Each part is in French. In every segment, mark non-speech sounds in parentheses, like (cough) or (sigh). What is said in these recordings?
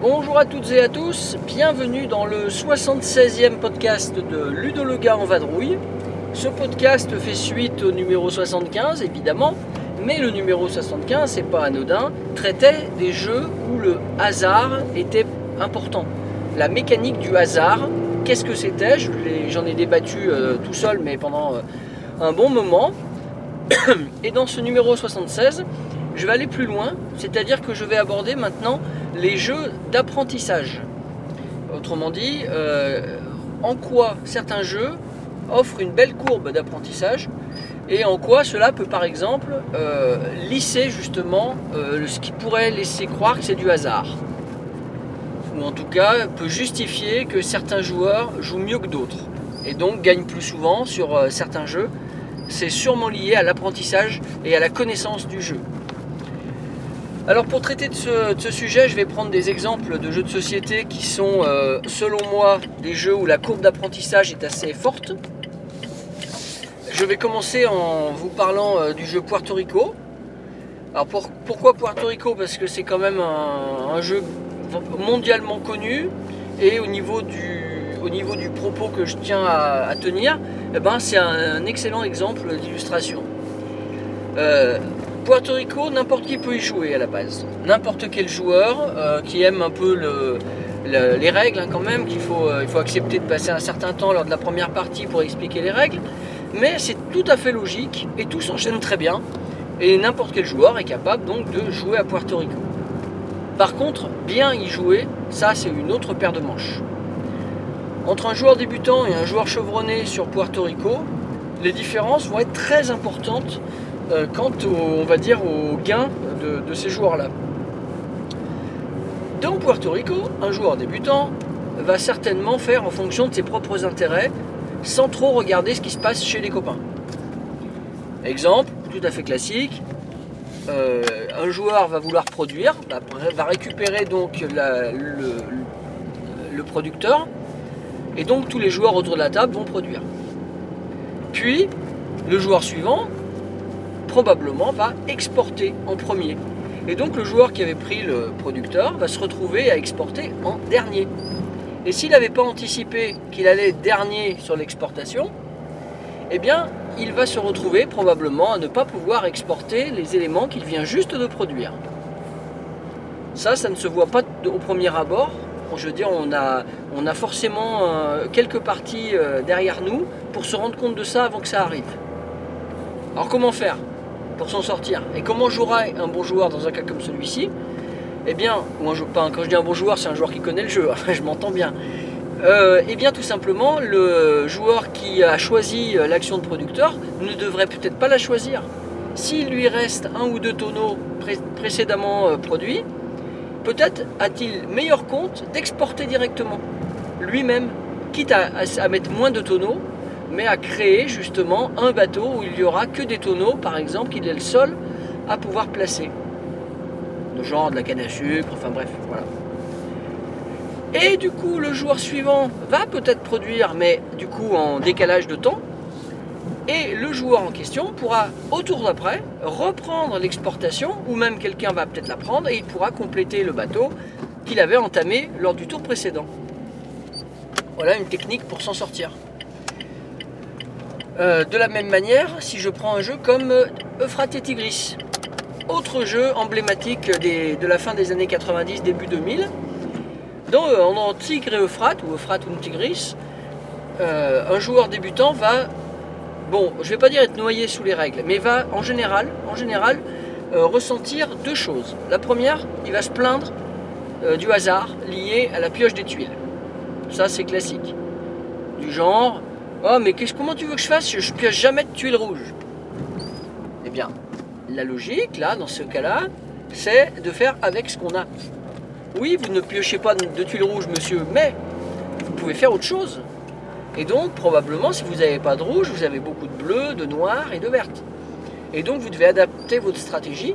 Bonjour à toutes et à tous, bienvenue dans le 76e podcast de Ludo le gars en vadrouille. Ce podcast fait suite au numéro 75 évidemment, mais le numéro 75, c'est pas anodin, traitait des jeux où le hasard était important. La mécanique du hasard, qu'est-ce que c'était? J'en ai, débattu euh, tout seul, mais pendant euh, un bon moment. (coughs) Et dans ce numéro 76, je vais aller plus loin, c'est-à-dire que je vais aborder maintenant les jeux d'apprentissage. Autrement dit, euh, en quoi certains jeux offrent une belle courbe d'apprentissage et en quoi cela peut par exemple euh, lisser justement euh, ce qui pourrait laisser croire que c'est du hasard. Ou en tout cas peut justifier que certains joueurs jouent mieux que d'autres et donc gagnent plus souvent sur euh, certains jeux. C'est sûrement lié à l'apprentissage et à la connaissance du jeu. Alors pour traiter de ce, sujet, je vais prendre des exemples de jeux de société qui sont, selon moi, des jeux où la courbe d'apprentissage est assez forte. Je vais commencer en vous parlant euh, du jeu Puerto Rico. Alors pour- pourquoi Puerto Rico? Parce que c'est quand même un, jeu mondialement connu et au niveau du, au niveau du propos que je tiens à, tenir, eh ben, c'est un, excellent exemple d'illustration. Euh, Puerto Rico, n'importe qui peut y jouer à la base. N'importe quel joueur euh, qui aime un peu le- le- les règles hein, quand même, qu'il faut, il faut accepter de passer un certain temps lors de la première partie pour expliquer les règles. Mais c'est tout à fait logique et tout s'enchaîne très bien. Et n'importe quel joueur est capable donc de jouer à Puerto Rico. Par contre, bien y jouer, ça c'est une autre paire de manches. Entre un joueur débutant et un joueur chevronné sur Puerto Rico, les différences vont être très importantes euh, quant au, on va dire, au gain de, de ces joueurs-là. Dans Puerto Rico, un joueur débutant va certainement faire en fonction de ses propres intérêts sans trop regarder ce qui se passe chez les copains. Exemple, tout à fait classique, euh, un joueur va vouloir produire, va, va récupérer donc le producteur, et donc tous les joueurs autour de la table vont produire. Puis, le joueur suivant probablement va exporter en premier. Et donc le joueur qui avait pris le producteur va se retrouver à exporter en dernier. Et s'il n'avait pas anticipé qu'il allait dernier sur l'exportation, eh bien il va se retrouver probablement à ne pas pouvoir exporter les éléments qu'il vient juste de produire. Ça, ça ne se voit pas au premier abord. Je veux dire, on a, on a forcément euh, quelques parties euh, derrière nous pour se rendre compte de ça avant que ça arrive. Alors comment faire pour s'en sortir? Et comment jouera un bon joueur dans un cas comme celui-ci? Eh bien, ou un pas quand je dis un bon joueur, c'est un joueur qui connaît le jeu, (laughs) je m'entends bien. Euh, eh bien, tout simplement, le joueur qui a choisi euh, l'action de producteur ne devrait peut-être pas la choisir. S'il lui reste un ou deux tonneaux pré- précédemment euh, produits, peut-être a-t-il meilleur compte d'exporter directement lui-même, quitte à, à- à mettre moins de tonneaux, mais à créer justement un bateau où il n'y aura que des tonneaux, par exemple, qu'il est le seul à pouvoir placer. Genre de la canne à sucre, enfin bref, voilà. Et du coup, le joueur suivant va peut-être produire, mais du coup en décalage de temps. Et le joueur en question pourra, au tour d'après, reprendre l'exportation, ou même quelqu'un va peut-être la prendre, et il pourra compléter le bateau qu'il avait entamé lors du tour précédent. Voilà une technique pour s'en sortir. Euh, de la même manière, si je prends un jeu comme euh, Euphrates et Tigris, autre jeu emblématique des- de la fin des années 90, début 2000, dans, euh, en Tigre et Euphrate, ou Euphrate ou Tigris, euh, un joueur débutant va, bon, je vais pas dire être noyé sous les règles, mais va en général, en général euh, ressentir deux choses. La première, il va se plaindre du hasard lié à la pioche des tuiles. Ça, c'est classique. Du genre, oh mais qu'est-ce, comment tu veux que je fasse? Je pioche jamais de tuiles rouges. La logique, là, dans ce cas-là, c'est de faire avec ce qu'on a. Oui, vous ne piochez pas de tuiles rouges, monsieur, mais vous pouvez faire autre chose. Et donc, probablement, si vous n'avez pas de rouge, vous avez beaucoup de bleu, de noir et de verte. Et donc vous devez adapter votre stratégie.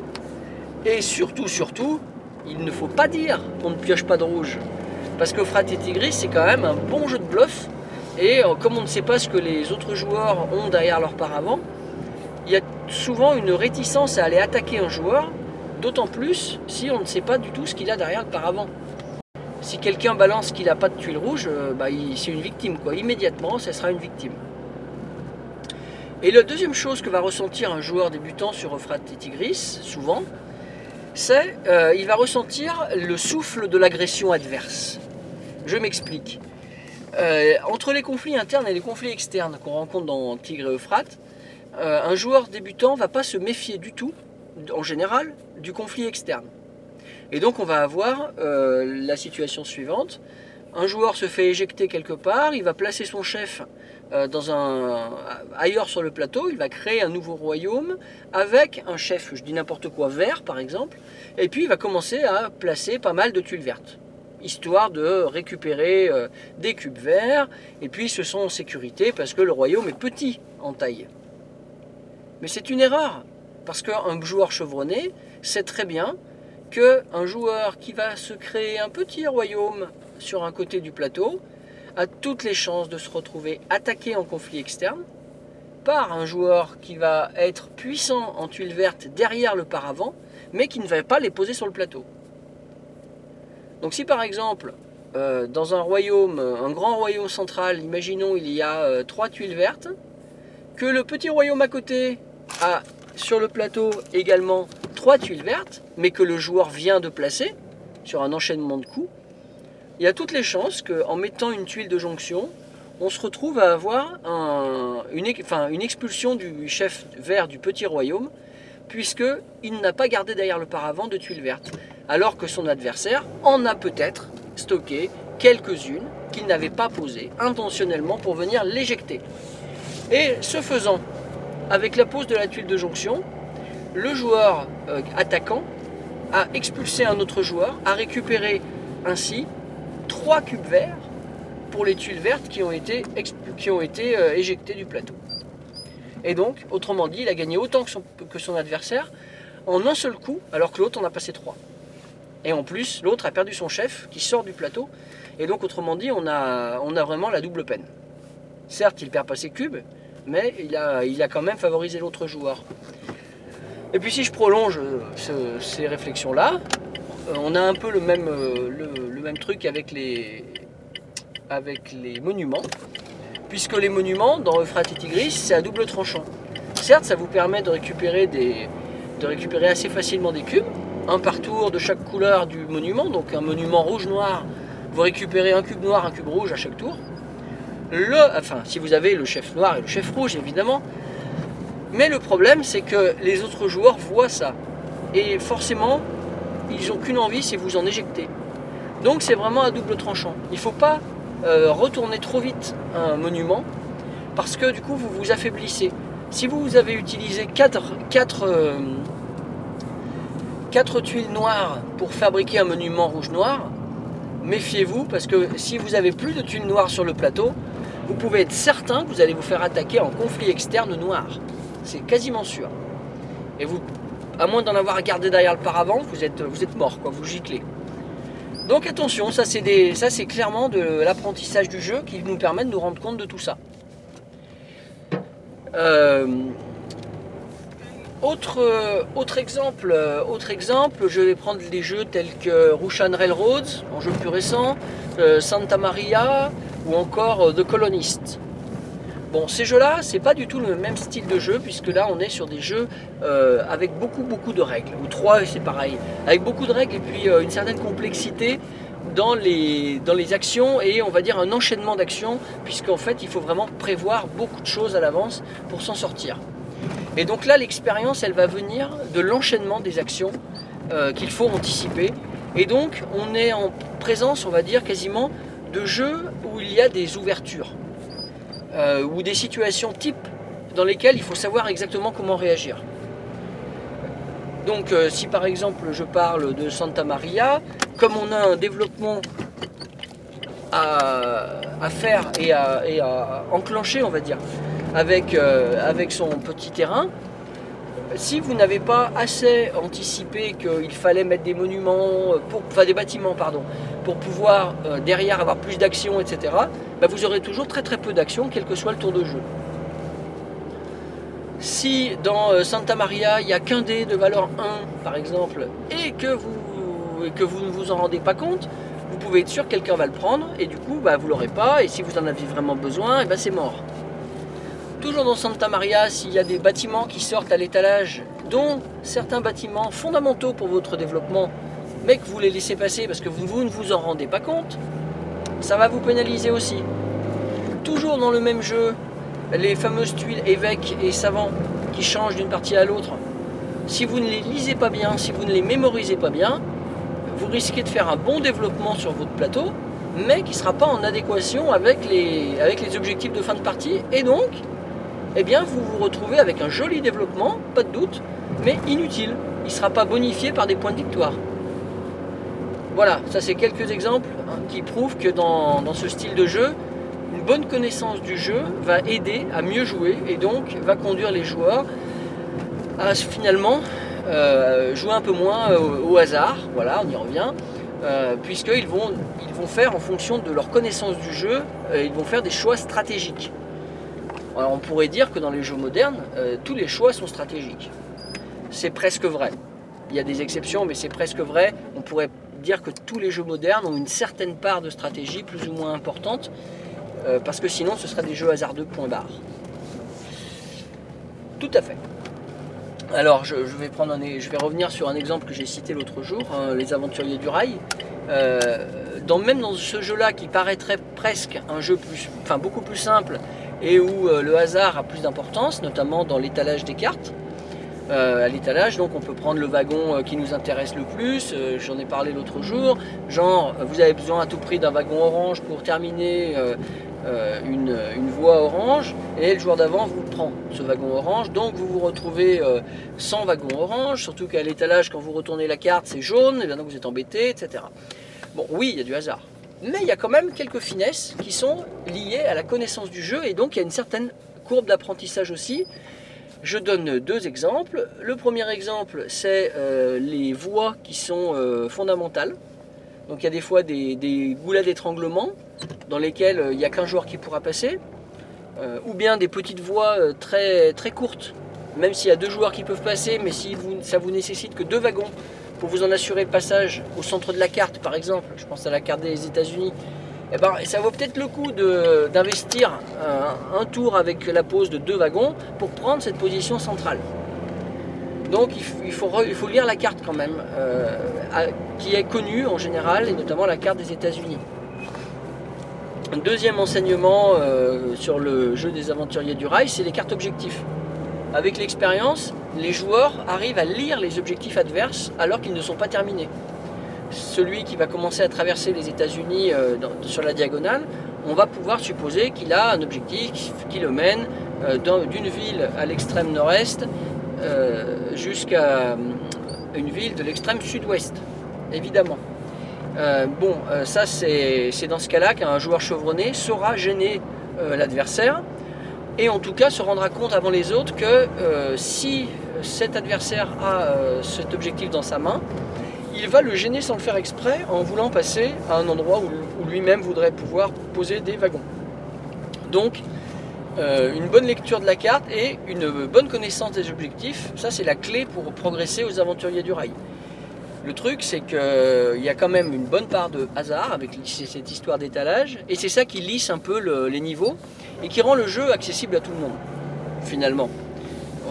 Et surtout, surtout, il ne faut pas dire qu'on ne pioche pas de rouge. Parce que Frat et Tigris, c'est quand même un bon jeu de bluff. Et euh, comme on ne sait pas ce que les autres joueurs ont derrière leur paravent, souvent une réticence à aller attaquer un joueur, d'autant plus si on ne sait pas du tout ce qu'il a derrière le paravent. Si quelqu'un balance qu'il n'a pas de tuile rouge, euh, bah, c'est une victime. Quoi. Immédiatement, ce sera une victime. Et la deuxième chose que va ressentir un joueur débutant sur Frat et Tigris, souvent, c'est euh, il va ressentir le souffle de l'agression adverse. Je m'explique. Euh, entre les conflits internes et les conflits externes qu'on rencontre dans Tigre et Euphrate, euh, un joueur débutant va pas se méfier du tout, en général, du conflit externe. Et donc on va avoir euh, la situation suivante. Un joueur se fait éjecter quelque part, il va placer son chef euh, dans un, ailleurs sur le plateau, il va créer un nouveau royaume avec un chef, je dis n'importe quoi, vert par exemple, et puis il va commencer à placer pas mal de tuiles vertes, histoire de récupérer des cubes verts, et puis ils se sont en sécurité parce que le royaume est petit en taille. Mais c'est une erreur, parce qu'un joueur chevronné sait très bien qu'un joueur qui va se créer un petit royaume sur un côté du plateau a toutes les chances de se retrouver attaqué en conflit externe par un joueur qui va être puissant en tuiles vertes derrière le paravent, mais qui ne va pas les poser sur le plateau. Donc si par exemple, euh, dans un royaume, un grand royaume central, imaginons il y a euh, trois tuiles vertes, que le petit royaume à côté a sur le plateau également trois tuiles vertes, mais que le joueur vient de placer sur un enchaînement de coups, il y a toutes les chances qu'en mettant une tuile de jonction, on se retrouve à avoir un- une, expulsion du chef vert du petit royaume, puisqu'il n'a pas gardé derrière le paravent de tuiles vertes, alors que son adversaire en a peut-être stocké quelques-unes qu'il n'avait pas posées intentionnellement pour venir l'éjecter. Et ce faisant, avec la pose de la tuile de jonction, le joueur euh, attaquant a expulsé un autre joueur, a récupéré ainsi trois cubes verts pour les tuiles vertes qui ont été, qui euh, éjectées du plateau. Et donc, autrement dit, il a gagné autant que son, que son adversaire en un seul coup, alors que l'autre en a passé trois. Et en plus, l'autre a perdu son chef qui sort du plateau. Et donc, autrement dit, on a, on a vraiment la double peine. Certes, il perd pas ses cubes, mais il a, il a quand même favorisé l'autre joueur. Et puis si je prolonge euh, ce- ces réflexions-là, euh, on a un peu le même, euh, le, même truc avec les, avec les monuments, puisque les monuments dans Euphrates et Tigris, c'est à double tranchant. Certes, ça vous permet de récupérer, des, de récupérer assez facilement des cubes, un par tour de chaque couleur du monument, donc un monument rouge-noir, vous récupérez un cube noir, un cube rouge à chaque tour. Enfin, si vous avez le chef noir et le chef rouge, évidemment. Mais le problème, c'est que les autres joueurs voient ça. Et forcément, ils n'ont qu'une envie, c'est vous en éjecter. Donc c'est vraiment à double tranchant. Il ne faut pas euh, retourner trop vite un monument, parce que du coup, vous vous affaiblissez. Si vous avez utilisé 4, tuiles noires pour fabriquer un monument rouge-noir, méfiez-vous, parce que si vous avez plus de tuiles noires sur le plateau, vous pouvez être certain que vous allez vous faire attaquer en conflit externe noir. C'est quasiment sûr. Et vous, à moins d'en avoir gardé derrière le paravent, vous êtes, vous êtes mort, quoi, vous giclez. Donc attention, ça c'est, clairement de l'apprentissage du jeu qui nous permet de nous rendre compte de tout ça. Euh, autre, euh, autre, exemple, euh, autre exemple, je vais prendre des jeux tels que Russian Railroads, en jeu plus récent, Santa Maria ou encore euh, The Colonist. Bon, ces jeux-là, c'est pas du tout le même style de jeu, puisque là, on est sur des jeux euh, avec beaucoup, beaucoup de règles. Ou trois, c'est pareil. Avec beaucoup de règles et puis euh, une certaine complexité dans les, dans les actions et on va dire un enchaînement d'actions, puisqu'en fait, il faut vraiment prévoir beaucoup de choses à l'avance pour s'en sortir. Et donc là, l'expérience, elle va venir de l'enchaînement des actions qu'il faut anticiper. Et donc, on est en présence, on va dire, quasiment de jeux où il y a des ouvertures euh, ou des situations types dans lesquelles il faut savoir exactement comment réagir. Donc euh, si par exemple je parle de Santa Maria, comme on a un développement à, faire et à, enclencher, on va dire, avec, euh, avec son petit terrain, si vous n'avez pas assez anticipé qu'il fallait mettre des monuments, euh, pour, enfin des bâtiments, pour pouvoir euh, derrière avoir plus d'action, etc., bah, vous aurez toujours très peu d'action, quel que soit le tour de jeu. Si dans euh, Santa Maria, il n'y a qu'un dé de valeur 1, par exemple, et que vous, vous ne vous en rendez pas compte, vous pouvez être sûr que quelqu'un va le prendre, et du coup, bah, vous l'aurez pas, et si vous en avez vraiment besoin, et bah, c'est mort. Toujours dans Santa Maria, s'il y a des bâtiments qui sortent à l'étalage, dont certains bâtiments fondamentaux pour votre développement, mais que vous les laissez passer parce que vous, ne vous en rendez pas compte, ça va vous pénaliser aussi. Toujours dans le même jeu, les fameuses tuiles évêques et savants qui changent d'une partie à l'autre, si vous ne les lisez pas bien, si vous ne les mémorisez pas bien, vous risquez de faire un bon développement sur votre plateau, mais qui ne sera pas en adéquation avec les objectifs de fin de partie, et donc eh bien vous vous retrouvez avec un joli développement, pas de doute, mais inutile. Il ne sera pas bonifié par des points de victoire. Voilà, ça c'est quelques exemples hein, qui prouvent que dans, ce style de jeu, une bonne connaissance du jeu va aider à mieux jouer et donc va conduire les joueurs à finalement euh, jouer un peu moins au, au, hasard. Voilà, on y revient. Euh, puisqu'ils vont, ils vont faire en fonction de leur connaissance du jeu, euh, ils vont faire des choix stratégiques. Alors on pourrait dire que dans les jeux modernes, euh, tous les choix sont stratégiques. C'est presque vrai. Il y a des exceptions, mais c'est presque vrai. On pourrait dire que tous les jeux modernes ont une certaine part de stratégie plus ou moins importante, euh, parce que sinon ce serait des jeux hasardeux point barre. Tout à fait. Alors je, je vais, revenir sur un exemple que j'ai cité l'autre jour, hein, les aventuriers du rail. Euh, même dans ce jeu-là qui paraîtrait presque un jeu plus, enfin, beaucoup plus simple et où euh, le hasard a plus d'importance, notamment dans l'étalage des cartes. Euh, à l'étalage, donc on peut prendre le wagon euh, qui nous intéresse le plus, euh, j'en ai parlé l'autre jour, genre vous avez besoin à tout prix d'un wagon orange pour terminer une, une, voie orange, et le joueur d'avant vous prend ce wagon orange, donc vous vous retrouvez sans wagon orange, surtout qu'à l'étalage quand vous retournez la carte c'est jaune, et bien donc vous êtes embêté, etc. Bon oui, il y a du hasard, mais il y a quand même quelques finesses qui sont liées à la connaissance du jeu et donc il y a une certaine courbe d'apprentissage aussi. Je donne deux exemples. Le premier exemple, c'est euh, les voies qui sont euh, fondamentales. Donc il y a des fois des, goulets d'étranglement dans lesquels euh, il n'y a qu'un joueur qui pourra passer, ou bien des petites voies très, très courtes, même s'il y a deux joueurs qui peuvent passer, mais si vous, ça vous nécessite que deux wagons pour vous en assurer le passage au centre de la carte, par exemple, je pense à la carte des États-Unis, eh ben, ça vaut peut-être le coup d'investir un, tour avec la pose de deux wagons pour prendre cette position centrale. Donc il faut, lire la carte quand même, euh, qui est connue en général, et notamment la carte des États-Unis. Un deuxième enseignement euh, sur le jeu des aventuriers du rail, c'est les cartes objectifs. Avec l'expérience, les joueurs arrivent à lire les objectifs adverses alors qu'ils ne sont pas terminés. Celui qui va commencer à traverser les États-Unis euh, sur la diagonale, on va pouvoir supposer qu'il a un objectif qui le mène euh, d'une ville à l'extrême nord-est euh, jusqu'à une ville de l'extrême sud-ouest, évidemment. Bon, ça c'est dans ce cas-là qu'un joueur chevronné saura gêner l'adversaire et en tout cas se rendra compte avant les autres que euh, si cet adversaire a euh, cet objectif dans sa main, il va le gêner sans le faire exprès en voulant passer à un endroit où, lui-même voudrait pouvoir poser des wagons. Donc, euh, une bonne lecture de la carte et une bonne connaissance des objectifs, ça c'est la clé pour progresser aux aventuriers du rail. Le truc, c'est qu'il euh, y a quand même une bonne part de hasard avec cette histoire d'étalage, et c'est ça qui lisse un peu le, les niveaux et qui rend le jeu accessible à tout le monde, finalement.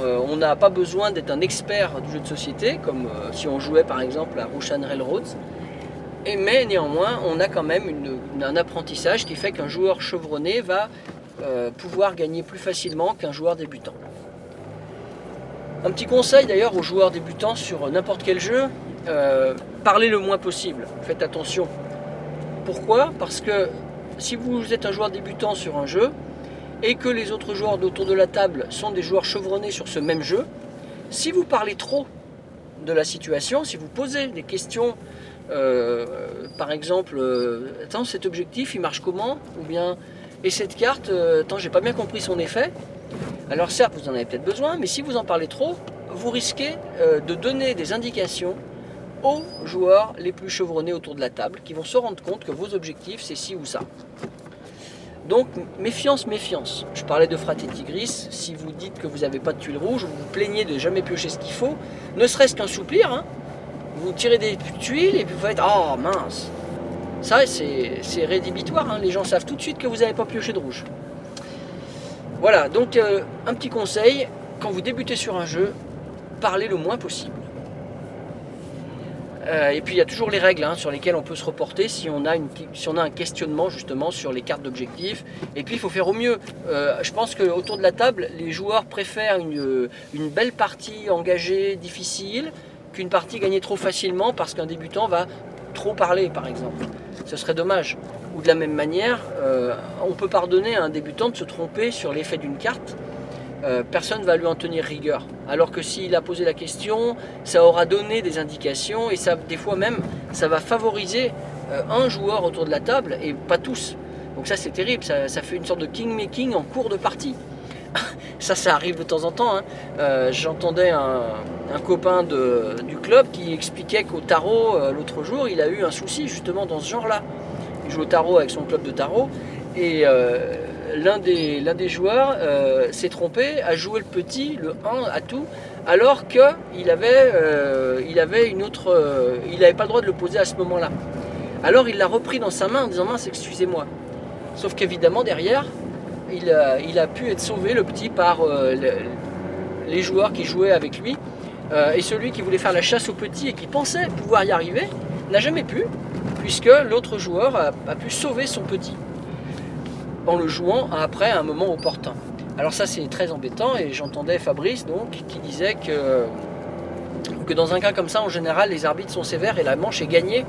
Euh, on n'a pas besoin d'être un expert du jeu de société, comme euh, si on jouait par exemple à Russian Railroads, mais néanmoins, on a quand même un apprentissage qui fait qu'un joueur chevronné va pouvoir gagner plus facilement qu'un joueur débutant. Un petit conseil d'ailleurs aux joueurs débutants sur n'importe quel jeu, euh, parlez le moins possible, faites attention. Pourquoi? Parce que si vous êtes un joueur débutant sur un jeu et que les autres joueurs autour de la table sont des joueurs chevronnés sur ce même jeu, si vous parlez trop de la situation, si vous posez des questions, euh, par exemple, euh, attends, cet objectif il marche comment? Ou bien, et cette carte, attends, j'ai pas bien compris son effet. Alors certes, vous en avez peut-être besoin, mais si vous en parlez trop, vous risquez de donner des indications aux joueurs les plus chevronnés autour de la table qui vont se rendre compte que vos objectifs c'est ci ou ça. Donc méfiance, méfiance. Je parlais de Frat et Tigris. Si vous dites que vous n'avez pas de tuiles rouges, vous vous plaignez de jamais piocher ce qu'il faut, ne serait-ce qu'un soupir, hein. vous tirez des tuiles et puis vous faites Oh mince Ça, c'est rédhibitoire. hein. Les gens savent tout de suite que vous n'avez pas pioché de rouge. Voilà, donc euh, un petit conseil quand vous débutez sur un jeu, parlez le moins possible. Euh, et puis il y a toujours les règles hein, sur lesquelles on peut se reporter si on a, une, si on a un questionnement justement sur les cartes d'objectifs. Et puis il faut faire au mieux. Euh, je pense qu'autour de la table, les joueurs préfèrent une, une belle partie engagée, difficile, qu'une partie gagnée trop facilement parce qu'un débutant va trop parler par exemple. Ce serait dommage. Ou de la même manière, euh, on peut pardonner à un débutant de se tromper sur l'effet d'une carte. Euh, personne ne va lui en tenir rigueur. Alors que s'il a posé la question, ça aura donné des indications et ça, des fois même, ça va favoriser euh, un joueur autour de la table et pas tous. Donc ça c'est terrible, ça, fait une sorte de king-making en cours de partie. (laughs) ça, ça arrive de temps en temps. Hein. Euh, J'entendais un, copain du club qui expliquait qu'au tarot, l'autre jour, il a eu un souci justement dans ce genre-là. Il joue au tarot avec son club de tarot et l'un des, joueurs euh, s'est trompé, a joué le petit, le 1 à tout, alors qu'il euh, avait une autre. euh, il n'avait pas le droit de le poser à ce moment-là. Alors il l'a repris dans sa main en disant mince, excusez-moi. Sauf qu'évidemment, derrière, il a, pu être sauvé, le petit, par le, les joueurs qui jouaient avec lui. Et celui qui voulait faire la chasse au petit et qui pensait pouvoir y arriver n'a jamais pu, puisque l'autre joueur a pu sauver son petit en le jouant après à un moment opportun. Alors ça c'est très embêtant et j'entendais Fabrice donc qui disait que, dans un cas comme ça en général les arbitres sont sévères et la manche est gagnée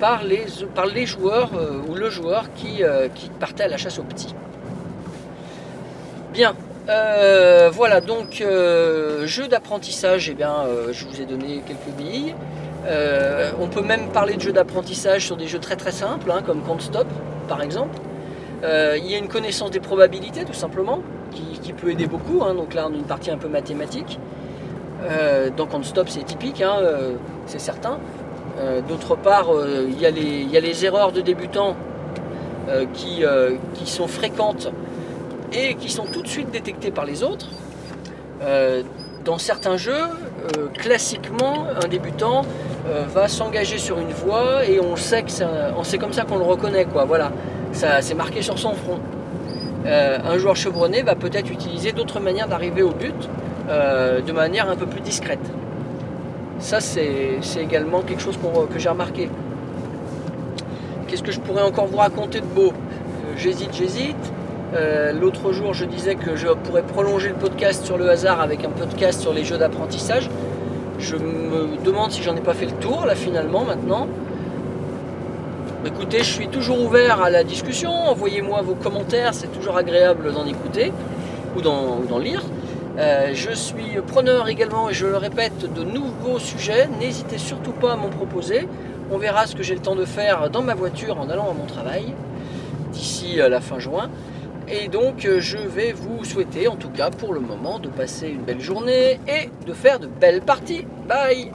par les, par les joueurs euh, ou le joueur qui, euh, qui partait à la chasse au petit. Bien, euh, voilà donc jeu d'apprentissage, eh bien je vous ai donné quelques billes. on peut même parler de jeux d'apprentissage sur des jeux très très simples hein, comme Count Stop par exemple. Euh, il y a une connaissance des probabilités tout simplement qui, peut aider beaucoup. Hein. Donc là on a une partie un peu mathématique. Euh, donc on stop c'est typique, hein, euh, c'est certain. D'autre part il y, a les erreurs de débutants qui, sont fréquentes et qui sont tout de suite détectées par les autres. dans certains jeux, classiquement un débutant va s'engager sur une voie et on sait que c'est comme ça qu'on le reconnaît. Voilà ça c'est marqué sur son front. Euh, un joueur chevronné va peut-être utiliser d'autres manières d'arriver au but euh, de manière un peu plus discrète. Ça c'est également quelque chose que j'ai remarqué. Qu'est-ce que je pourrais encore vous raconter de beau? Euh, J'hésite, j'hésite. L'autre jour je disais que je pourrais prolonger le podcast sur le hasard avec un podcast sur les jeux d'apprentissage. Je me demande si j'en ai pas fait le tour là finalement maintenant. Écoutez, je suis toujours ouvert à la discussion. Envoyez-moi vos commentaires, c'est toujours agréable d'en écouter ou d'en lire. Euh, je suis preneur également, et je le répète, de nouveaux sujets. N'hésitez surtout pas à m'en proposer. On verra ce que j'ai le temps de faire dans ma voiture en allant à mon travail d'ici la fin juin. Et donc, je vais vous souhaiter, en tout cas pour le moment, de passer une belle journée et de faire de belles parties. Bye